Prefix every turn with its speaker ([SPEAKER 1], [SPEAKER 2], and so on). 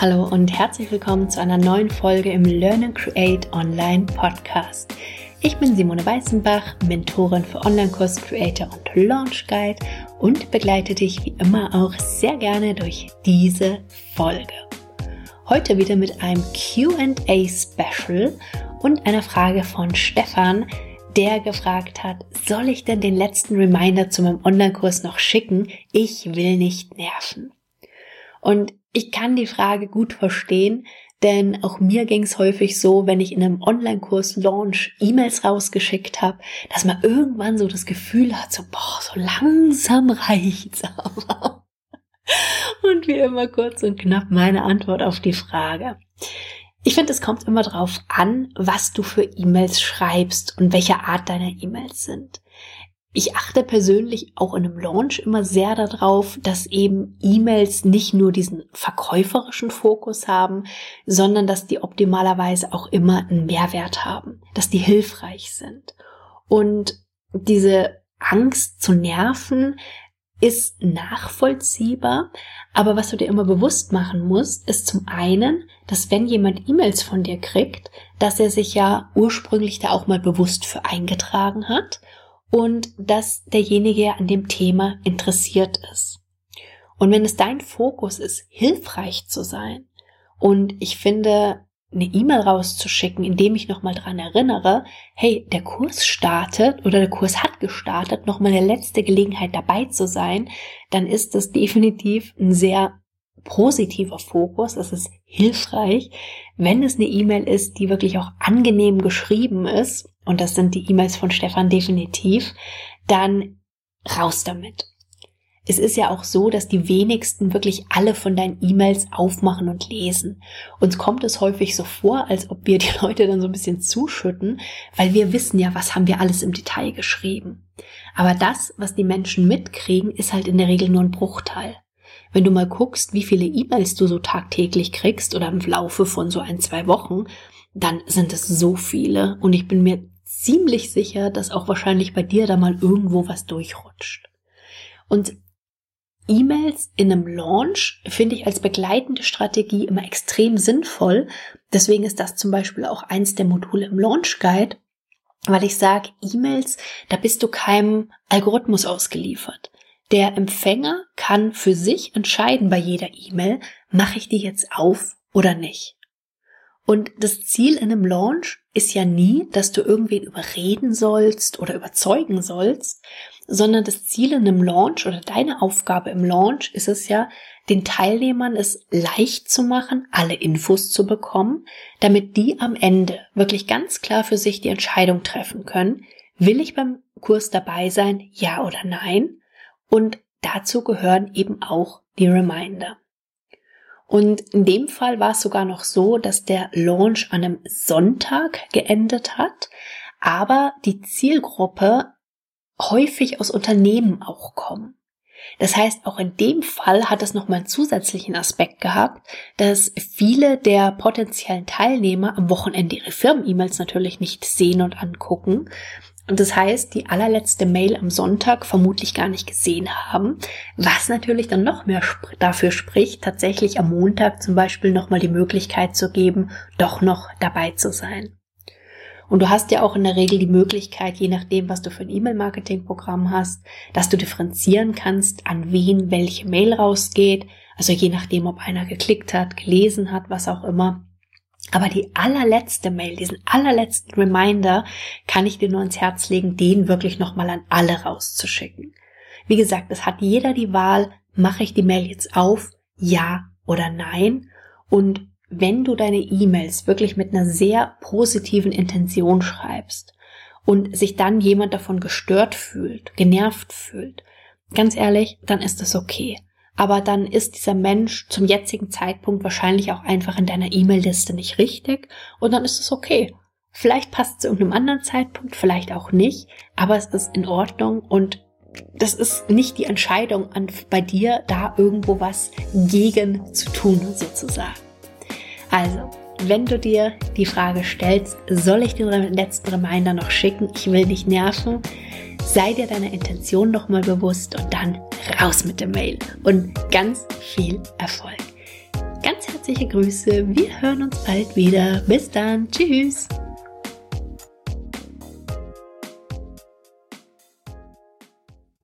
[SPEAKER 1] Hallo und herzlich willkommen zu einer neuen Folge im Learn and Create Online Podcast. Ich bin Simone Weißenbach, Mentorin für Online-Kurs Creator und Launch Guide und begleite dich wie immer auch sehr gerne durch diese Folge. Heute wieder mit einem QA Special und einer Frage von Stefan, der gefragt hat, soll ich denn den letzten Reminder zu meinem Online-Kurs noch schicken? Ich will nicht nerven. Und ich kann die Frage gut verstehen, denn auch mir ging es häufig so, wenn ich in einem Online-Kurs Launch E-Mails rausgeschickt habe, dass man irgendwann so das Gefühl hat, so, boah, so langsam reicht's aber. Und wie immer kurz und knapp meine Antwort auf die Frage. Ich finde, es kommt immer darauf an, was du für E-Mails schreibst und welche Art deiner E-Mails sind. Ich achte persönlich auch in einem Launch immer sehr darauf, dass eben E-Mails nicht nur diesen verkäuferischen Fokus haben, sondern dass die optimalerweise auch immer einen Mehrwert haben, dass die hilfreich sind. Und diese Angst zu nerven ist nachvollziehbar, aber was du dir immer bewusst machen musst, ist zum einen, dass wenn jemand E-Mails von dir kriegt, dass er sich ja ursprünglich da auch mal bewusst für eingetragen hat und dass derjenige an dem Thema interessiert ist. Und wenn es dein Fokus ist, hilfreich zu sein, und ich finde, eine E-Mail rauszuschicken, indem ich nochmal dran erinnere, hey, der Kurs startet oder der Kurs hat gestartet, nochmal eine letzte Gelegenheit dabei zu sein, dann ist das definitiv ein sehr positiver Fokus. Es ist hilfreich, wenn es eine E-Mail ist, die wirklich auch angenehm geschrieben ist und das sind die E-Mails von Stefan definitiv, dann raus damit. Es ist ja auch so, dass die wenigsten wirklich alle von deinen E-Mails aufmachen und lesen. Uns kommt es häufig so vor, als ob wir die Leute dann so ein bisschen zuschütten, weil wir wissen ja, was haben wir alles im Detail geschrieben. Aber das, was die Menschen mitkriegen, ist halt in der Regel nur ein Bruchteil. Wenn du mal guckst, wie viele E-Mails du so tagtäglich kriegst oder im Laufe von so ein, zwei Wochen, dann sind es so viele und ich bin mir ziemlich sicher, dass auch wahrscheinlich bei dir da mal irgendwo was durchrutscht. Und E-Mails in einem Launch finde ich als begleitende Strategie immer extrem sinnvoll. Deswegen ist das zum Beispiel auch eins der Module im Launch Guide, weil ich sage, E-Mails, da bist du keinem Algorithmus ausgeliefert. Der Empfänger kann für sich entscheiden bei jeder E-Mail, mache ich die jetzt auf oder nicht. Und das Ziel in einem Launch ist ja nie, dass du irgendwen überreden sollst oder überzeugen sollst, sondern das Ziel in einem Launch oder deine Aufgabe im Launch ist es ja, den Teilnehmern es leicht zu machen, alle Infos zu bekommen, damit die am Ende wirklich ganz klar für sich die Entscheidung treffen können, will ich beim Kurs dabei sein, ja oder nein? Und dazu gehören eben auch die Reminder. Und in dem Fall war es sogar noch so, dass der Launch an einem Sonntag geendet hat, aber die Zielgruppe häufig aus Unternehmen auch kommen. Das heißt, auch in dem Fall hat es nochmal einen zusätzlichen Aspekt gehabt, dass viele der potenziellen Teilnehmer am Wochenende ihre Firmen-E-Mails natürlich nicht sehen und angucken, und das heißt, die allerletzte Mail am Sonntag vermutlich gar nicht gesehen haben, was natürlich dann noch mehr sp dafür spricht, tatsächlich am Montag zum Beispiel nochmal die Möglichkeit zu geben, doch noch dabei zu sein. Und du hast ja auch in der Regel die Möglichkeit, je nachdem, was du für ein E-Mail-Marketing-Programm hast, dass du differenzieren kannst, an wen welche Mail rausgeht. Also je nachdem, ob einer geklickt hat, gelesen hat, was auch immer. Aber die allerletzte Mail, diesen allerletzten Reminder, kann ich dir nur ins Herz legen, den wirklich nochmal an alle rauszuschicken. Wie gesagt, es hat jeder die Wahl, mache ich die Mail jetzt auf, ja oder nein. Und wenn du deine E-Mails wirklich mit einer sehr positiven Intention schreibst und sich dann jemand davon gestört fühlt, genervt fühlt, ganz ehrlich, dann ist es okay aber dann ist dieser Mensch zum jetzigen Zeitpunkt wahrscheinlich auch einfach in deiner E-Mail-Liste nicht richtig und dann ist es okay. Vielleicht passt es zu irgendeinem anderen Zeitpunkt, vielleicht auch nicht, aber es ist in Ordnung und das ist nicht die Entscheidung an, bei dir, da irgendwo was gegen zu tun, sozusagen. Also, wenn du dir die Frage stellst, soll ich den letzten Reminder noch schicken? Ich will nicht nerven sei dir deiner Intention nochmal bewusst und dann raus mit der Mail und ganz viel Erfolg. Ganz herzliche Grüße. Wir hören uns bald wieder. Bis dann. Tschüss.